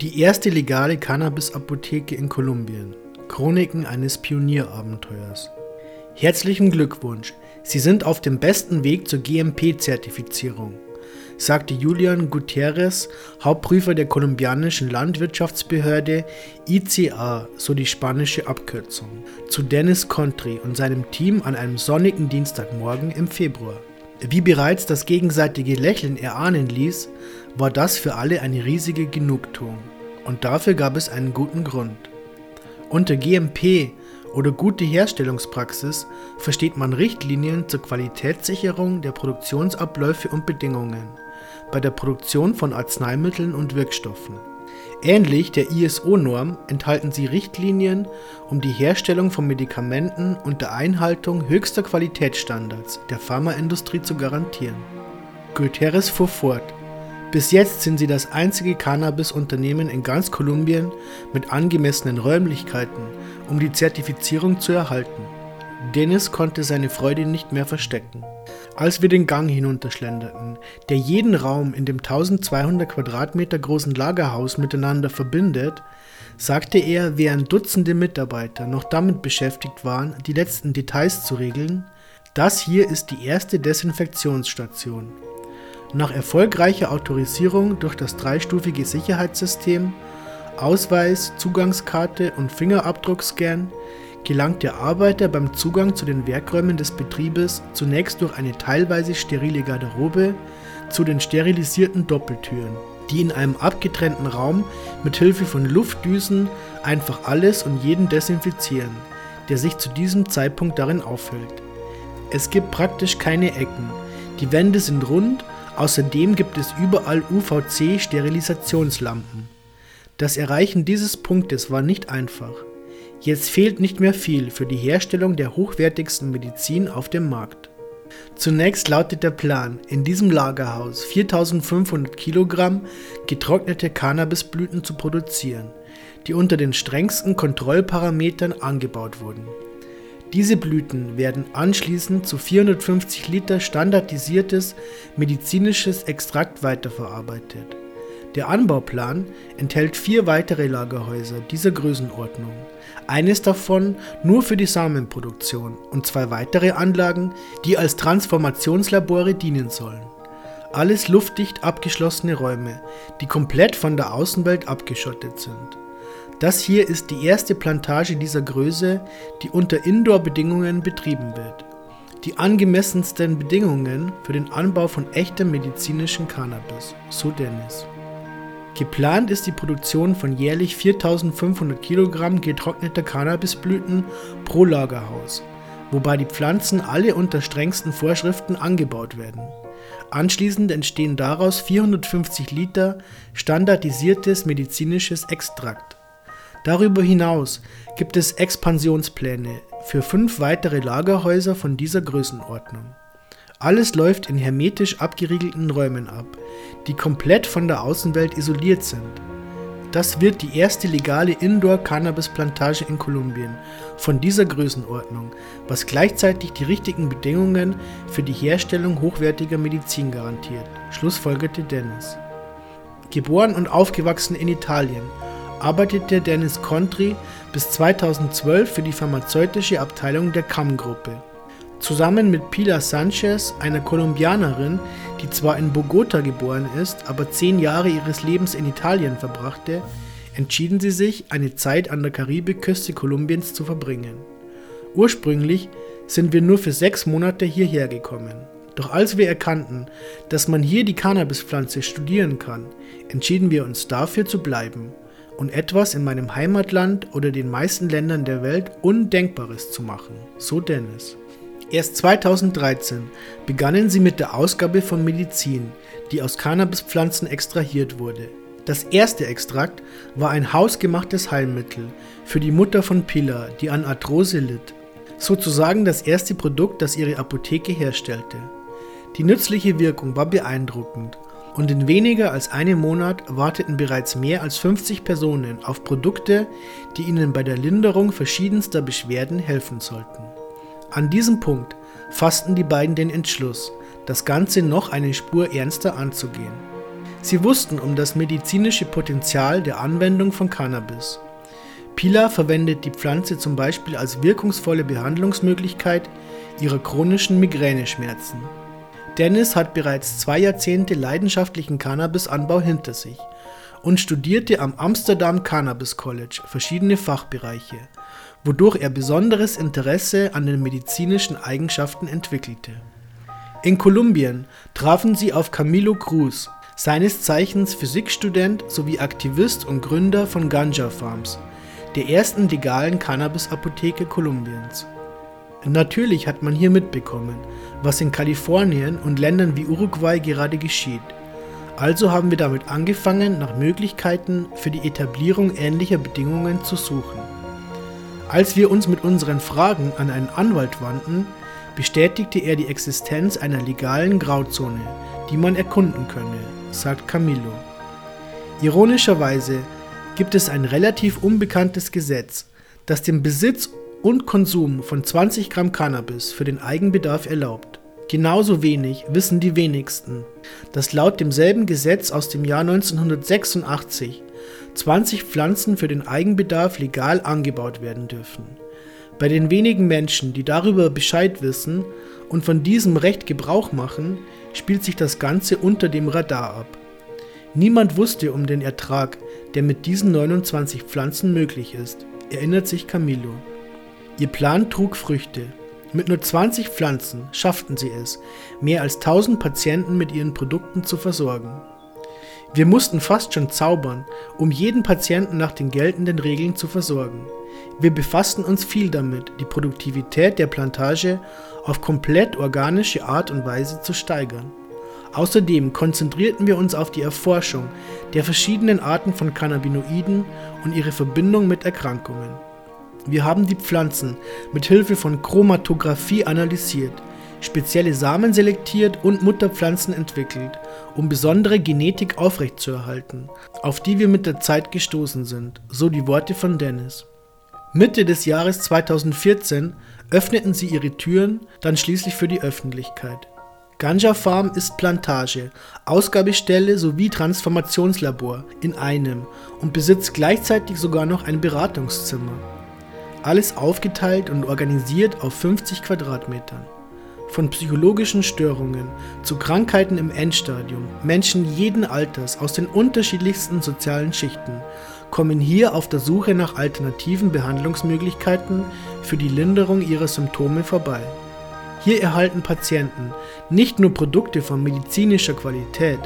Die erste legale Cannabis-Apotheke in Kolumbien. Chroniken eines Pionierabenteuers. Herzlichen Glückwunsch, Sie sind auf dem besten Weg zur GMP-Zertifizierung, sagte Julian Gutierrez, Hauptprüfer der kolumbianischen Landwirtschaftsbehörde ICA, so die spanische Abkürzung, zu Dennis Contri und seinem Team an einem sonnigen Dienstagmorgen im Februar. Wie bereits das gegenseitige Lächeln erahnen ließ, war das für alle eine riesige Genugtuung. Und dafür gab es einen guten Grund. Unter GMP oder gute Herstellungspraxis versteht man Richtlinien zur Qualitätssicherung der Produktionsabläufe und Bedingungen bei der Produktion von Arzneimitteln und Wirkstoffen. Ähnlich der ISO-Norm enthalten sie Richtlinien, um die Herstellung von Medikamenten unter Einhaltung höchster Qualitätsstandards der Pharmaindustrie zu garantieren. Guterres fuhr fort. Bis jetzt sind sie das einzige Cannabis-Unternehmen in ganz Kolumbien mit angemessenen Räumlichkeiten, um die Zertifizierung zu erhalten. Dennis konnte seine Freude nicht mehr verstecken. Als wir den Gang hinunterschlenderten, der jeden Raum in dem 1200 Quadratmeter großen Lagerhaus miteinander verbindet, sagte er, während Dutzende Mitarbeiter noch damit beschäftigt waren, die letzten Details zu regeln, das hier ist die erste Desinfektionsstation. Nach erfolgreicher Autorisierung durch das dreistufige Sicherheitssystem, Ausweis, Zugangskarte und Fingerabdruckscan gelangt der Arbeiter beim Zugang zu den Werkräumen des Betriebes zunächst durch eine teilweise sterile Garderobe zu den sterilisierten Doppeltüren, die in einem abgetrennten Raum mit Hilfe von Luftdüsen einfach alles und jeden desinfizieren, der sich zu diesem Zeitpunkt darin aufhält. Es gibt praktisch keine Ecken, die Wände sind rund, außerdem gibt es überall UVC-Sterilisationslampen. Das Erreichen dieses Punktes war nicht einfach. Jetzt fehlt nicht mehr viel für die Herstellung der hochwertigsten Medizin auf dem Markt. Zunächst lautet der Plan, in diesem Lagerhaus 4500 Kilogramm getrocknete Cannabisblüten zu produzieren, die unter den strengsten Kontrollparametern angebaut wurden. Diese Blüten werden anschließend zu 450 Liter standardisiertes medizinisches Extrakt weiterverarbeitet. Der Anbauplan enthält vier weitere Lagerhäuser dieser Größenordnung eines davon nur für die Samenproduktion und zwei weitere Anlagen, die als Transformationslabore dienen sollen. Alles luftdicht abgeschlossene Räume, die komplett von der Außenwelt abgeschottet sind. Das hier ist die erste Plantage dieser Größe, die unter Indoor-Bedingungen betrieben wird. Die angemessensten Bedingungen für den Anbau von echtem medizinischen Cannabis, so Dennis. Geplant ist die Produktion von jährlich 4500 Kilogramm getrockneter Cannabisblüten pro Lagerhaus, wobei die Pflanzen alle unter strengsten Vorschriften angebaut werden. Anschließend entstehen daraus 450 Liter standardisiertes medizinisches Extrakt. Darüber hinaus gibt es Expansionspläne für fünf weitere Lagerhäuser von dieser Größenordnung. Alles läuft in hermetisch abgeriegelten Räumen ab, die komplett von der Außenwelt isoliert sind. Das wird die erste legale Indoor-Cannabis-Plantage in Kolumbien von dieser Größenordnung, was gleichzeitig die richtigen Bedingungen für die Herstellung hochwertiger Medizin garantiert, schlussfolgerte Dennis. Geboren und aufgewachsen in Italien, arbeitete Dennis Contri bis 2012 für die pharmazeutische Abteilung der CAM-Gruppe. Zusammen mit Pilar Sanchez, einer Kolumbianerin, die zwar in Bogota geboren ist, aber zehn Jahre ihres Lebens in Italien verbrachte, entschieden sie sich, eine Zeit an der Karibikküste Kolumbiens zu verbringen. Ursprünglich sind wir nur für sechs Monate hierher gekommen. Doch als wir erkannten, dass man hier die Cannabispflanze studieren kann, entschieden wir uns dafür zu bleiben und etwas in meinem Heimatland oder den meisten Ländern der Welt Undenkbares zu machen, so Dennis. Erst 2013 begannen sie mit der Ausgabe von Medizin, die aus Cannabispflanzen extrahiert wurde. Das erste Extrakt war ein hausgemachtes Heilmittel für die Mutter von Pilar, die an Arthrose litt. Sozusagen das erste Produkt, das ihre Apotheke herstellte. Die nützliche Wirkung war beeindruckend und in weniger als einem Monat warteten bereits mehr als 50 Personen auf Produkte, die ihnen bei der Linderung verschiedenster Beschwerden helfen sollten. An diesem Punkt fassten die beiden den Entschluss, das Ganze noch eine Spur ernster anzugehen. Sie wussten um das medizinische Potenzial der Anwendung von Cannabis. Pilar verwendet die Pflanze zum Beispiel als wirkungsvolle Behandlungsmöglichkeit ihrer chronischen Migräneschmerzen. Dennis hat bereits zwei Jahrzehnte leidenschaftlichen Cannabisanbau hinter sich und studierte am Amsterdam Cannabis College verschiedene Fachbereiche, wodurch er besonderes Interesse an den medizinischen Eigenschaften entwickelte. In Kolumbien trafen sie auf Camilo Cruz, seines Zeichens Physikstudent sowie Aktivist und Gründer von Ganja Farms, der ersten legalen Cannabis-Apotheke Kolumbiens. Natürlich hat man hier mitbekommen, was in Kalifornien und Ländern wie Uruguay gerade geschieht. Also haben wir damit angefangen, nach Möglichkeiten für die Etablierung ähnlicher Bedingungen zu suchen. Als wir uns mit unseren Fragen an einen Anwalt wandten, bestätigte er die Existenz einer legalen Grauzone, die man erkunden könne, sagt Camillo. Ironischerweise gibt es ein relativ unbekanntes Gesetz, das den Besitz und Konsum von 20 Gramm Cannabis für den Eigenbedarf erlaubt. Genauso wenig wissen die wenigsten, dass laut demselben Gesetz aus dem Jahr 1986 20 Pflanzen für den Eigenbedarf legal angebaut werden dürfen. Bei den wenigen Menschen, die darüber Bescheid wissen und von diesem Recht Gebrauch machen, spielt sich das Ganze unter dem Radar ab. Niemand wusste um den Ertrag, der mit diesen 29 Pflanzen möglich ist, erinnert sich Camillo. Ihr Plan trug Früchte. Mit nur 20 Pflanzen schafften sie es, mehr als 1000 Patienten mit ihren Produkten zu versorgen. Wir mussten fast schon zaubern, um jeden Patienten nach den geltenden Regeln zu versorgen. Wir befassten uns viel damit, die Produktivität der Plantage auf komplett organische Art und Weise zu steigern. Außerdem konzentrierten wir uns auf die Erforschung der verschiedenen Arten von Cannabinoiden und ihre Verbindung mit Erkrankungen. Wir haben die Pflanzen mit Hilfe von Chromatographie analysiert, spezielle Samen selektiert und Mutterpflanzen entwickelt, um besondere Genetik aufrechtzuerhalten, auf die wir mit der Zeit gestoßen sind, so die Worte von Dennis. Mitte des Jahres 2014 öffneten sie ihre Türen dann schließlich für die Öffentlichkeit. Ganja Farm ist Plantage, Ausgabestelle sowie Transformationslabor in einem und besitzt gleichzeitig sogar noch ein Beratungszimmer. Alles aufgeteilt und organisiert auf 50 Quadratmetern. Von psychologischen Störungen zu Krankheiten im Endstadium, Menschen jeden Alters aus den unterschiedlichsten sozialen Schichten kommen hier auf der Suche nach alternativen Behandlungsmöglichkeiten für die Linderung ihrer Symptome vorbei. Hier erhalten Patienten nicht nur Produkte von medizinischer Qualität,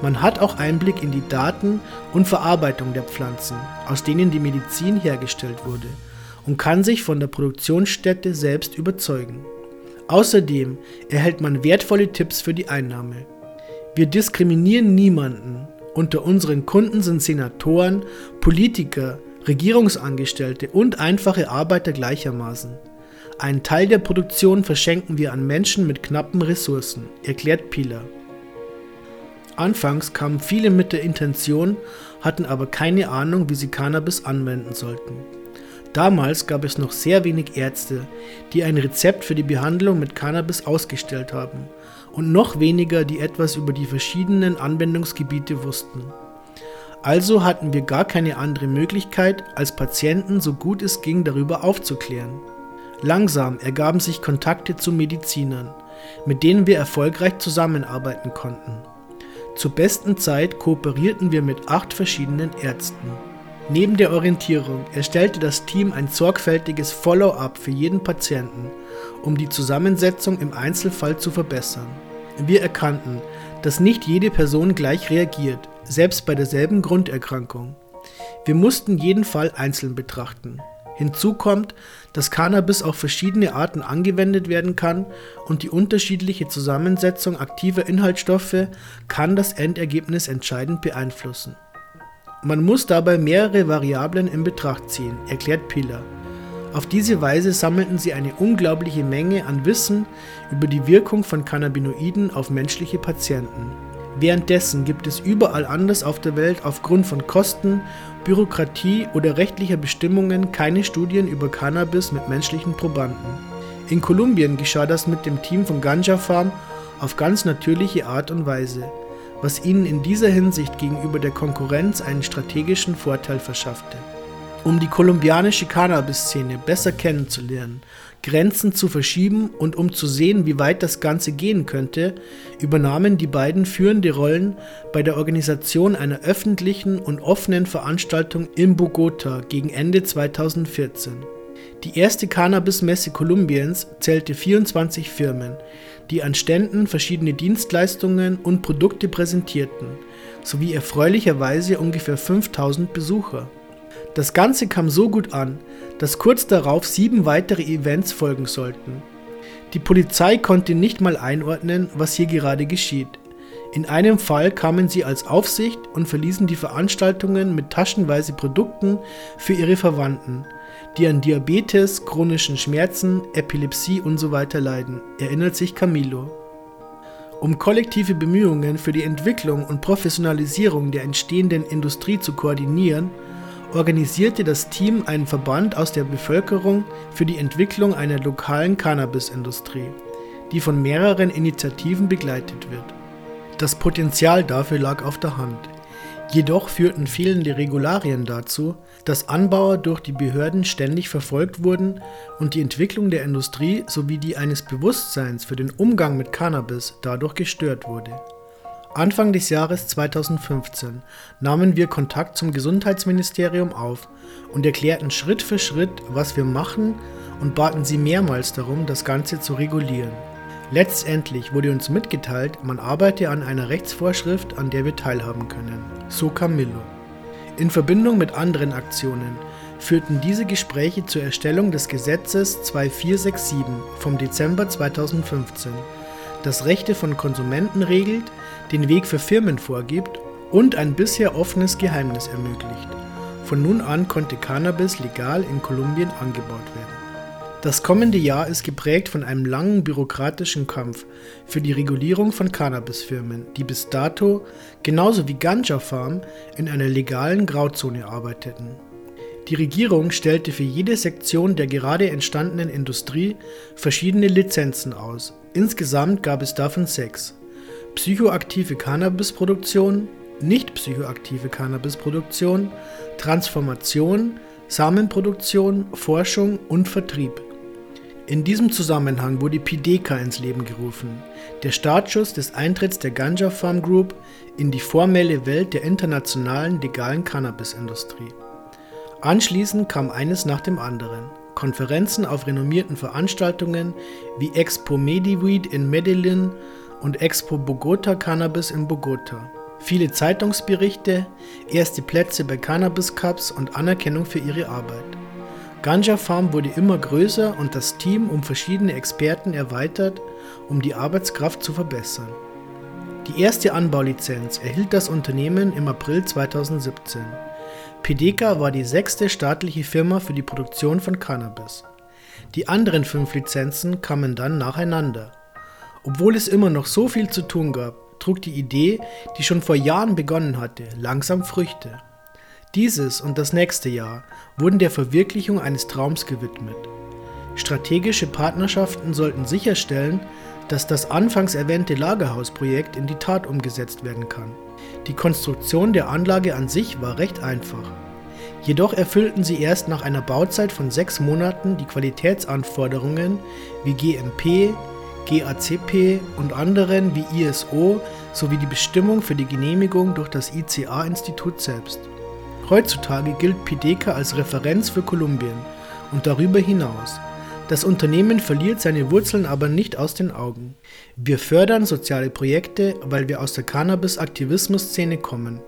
man hat auch Einblick in die Daten und Verarbeitung der Pflanzen, aus denen die Medizin hergestellt wurde, und kann sich von der Produktionsstätte selbst überzeugen. Außerdem erhält man wertvolle Tipps für die Einnahme. Wir diskriminieren niemanden unter unseren Kunden sind Senatoren, Politiker, Regierungsangestellte und einfache Arbeiter gleichermaßen. Einen Teil der Produktion verschenken wir an Menschen mit knappen Ressourcen, erklärt Pilar. Anfangs kamen viele mit der Intention, hatten aber keine Ahnung, wie sie Cannabis anwenden sollten. Damals gab es noch sehr wenig Ärzte, die ein Rezept für die Behandlung mit Cannabis ausgestellt haben und noch weniger, die etwas über die verschiedenen Anwendungsgebiete wussten. Also hatten wir gar keine andere Möglichkeit, als Patienten so gut es ging darüber aufzuklären. Langsam ergaben sich Kontakte zu Medizinern, mit denen wir erfolgreich zusammenarbeiten konnten. Zur besten Zeit kooperierten wir mit acht verschiedenen Ärzten. Neben der Orientierung erstellte das Team ein sorgfältiges Follow-up für jeden Patienten, um die Zusammensetzung im Einzelfall zu verbessern. Wir erkannten, dass nicht jede Person gleich reagiert, selbst bei derselben Grunderkrankung. Wir mussten jeden Fall einzeln betrachten. Hinzu kommt, dass Cannabis auf verschiedene Arten angewendet werden kann und die unterschiedliche Zusammensetzung aktiver Inhaltsstoffe kann das Endergebnis entscheidend beeinflussen. Man muss dabei mehrere Variablen in Betracht ziehen, erklärt Pilar. Auf diese Weise sammelten sie eine unglaubliche Menge an Wissen über die Wirkung von Cannabinoiden auf menschliche Patienten. Währenddessen gibt es überall anders auf der Welt aufgrund von Kosten, Bürokratie oder rechtlicher Bestimmungen keine Studien über Cannabis mit menschlichen Probanden. In Kolumbien geschah das mit dem Team von Ganja Farm auf ganz natürliche Art und Weise. Was ihnen in dieser Hinsicht gegenüber der Konkurrenz einen strategischen Vorteil verschaffte. Um die kolumbianische Cannabis-Szene besser kennenzulernen, Grenzen zu verschieben und um zu sehen, wie weit das Ganze gehen könnte, übernahmen die beiden führende Rollen bei der Organisation einer öffentlichen und offenen Veranstaltung in Bogota gegen Ende 2014. Die erste Cannabis-Messe Kolumbiens zählte 24 Firmen, die an Ständen verschiedene Dienstleistungen und Produkte präsentierten, sowie erfreulicherweise ungefähr 5000 Besucher. Das Ganze kam so gut an, dass kurz darauf sieben weitere Events folgen sollten. Die Polizei konnte nicht mal einordnen, was hier gerade geschieht. In einem Fall kamen sie als Aufsicht und verließen die Veranstaltungen mit taschenweise Produkten für ihre Verwandten, die an Diabetes, chronischen Schmerzen, Epilepsie usw. So leiden, erinnert sich Camilo. Um kollektive Bemühungen für die Entwicklung und Professionalisierung der entstehenden Industrie zu koordinieren, organisierte das Team einen Verband aus der Bevölkerung für die Entwicklung einer lokalen Cannabisindustrie, die von mehreren Initiativen begleitet wird. Das Potenzial dafür lag auf der Hand. Jedoch führten fehlende Regularien dazu, dass Anbauer durch die Behörden ständig verfolgt wurden und die Entwicklung der Industrie sowie die eines Bewusstseins für den Umgang mit Cannabis dadurch gestört wurde. Anfang des Jahres 2015 nahmen wir Kontakt zum Gesundheitsministerium auf und erklärten Schritt für Schritt, was wir machen und baten sie mehrmals darum, das Ganze zu regulieren. Letztendlich wurde uns mitgeteilt, man arbeite an einer Rechtsvorschrift, an der wir teilhaben können. So Camillo. In Verbindung mit anderen Aktionen führten diese Gespräche zur Erstellung des Gesetzes 2467 vom Dezember 2015, das Rechte von Konsumenten regelt, den Weg für Firmen vorgibt und ein bisher offenes Geheimnis ermöglicht. Von nun an konnte Cannabis legal in Kolumbien angebaut werden. Das kommende Jahr ist geprägt von einem langen bürokratischen Kampf für die Regulierung von Cannabisfirmen, die bis dato, genauso wie Ganja Farm, in einer legalen Grauzone arbeiteten. Die Regierung stellte für jede Sektion der gerade entstandenen Industrie verschiedene Lizenzen aus. Insgesamt gab es davon sechs. Psychoaktive Cannabisproduktion, nicht psychoaktive Cannabisproduktion, Transformation, Samenproduktion, Forschung und Vertrieb. In diesem Zusammenhang wurde PIDECA ins Leben gerufen, der Startschuss des Eintritts der Ganja Farm Group in die formelle Welt der internationalen legalen Cannabisindustrie. Anschließend kam eines nach dem anderen. Konferenzen auf renommierten Veranstaltungen wie Expo Mediweed in Medellin und Expo Bogota Cannabis in Bogota. Viele Zeitungsberichte, erste Plätze bei Cannabis Cups und Anerkennung für ihre Arbeit. Ganja Farm wurde immer größer und das Team um verschiedene Experten erweitert, um die Arbeitskraft zu verbessern. Die erste Anbaulizenz erhielt das Unternehmen im April 2017. Pedeka war die sechste staatliche Firma für die Produktion von Cannabis. Die anderen fünf Lizenzen kamen dann nacheinander. Obwohl es immer noch so viel zu tun gab, trug die Idee, die schon vor Jahren begonnen hatte, langsam Früchte. Dieses und das nächste Jahr wurden der Verwirklichung eines Traums gewidmet. Strategische Partnerschaften sollten sicherstellen, dass das anfangs erwähnte Lagerhausprojekt in die Tat umgesetzt werden kann. Die Konstruktion der Anlage an sich war recht einfach. Jedoch erfüllten sie erst nach einer Bauzeit von sechs Monaten die Qualitätsanforderungen wie GMP, GACP und anderen wie ISO sowie die Bestimmung für die Genehmigung durch das ICA-Institut selbst. Heutzutage gilt Pideka als Referenz für Kolumbien und darüber hinaus. Das Unternehmen verliert seine Wurzeln aber nicht aus den Augen. Wir fördern soziale Projekte, weil wir aus der Cannabis-Aktivismus-Szene kommen.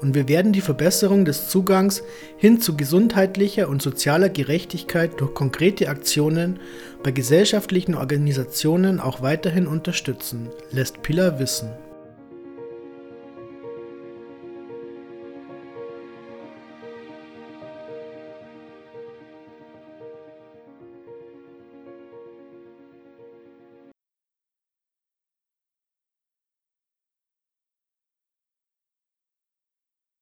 Und wir werden die Verbesserung des Zugangs hin zu gesundheitlicher und sozialer Gerechtigkeit durch konkrete Aktionen bei gesellschaftlichen Organisationen auch weiterhin unterstützen, lässt Pilar wissen.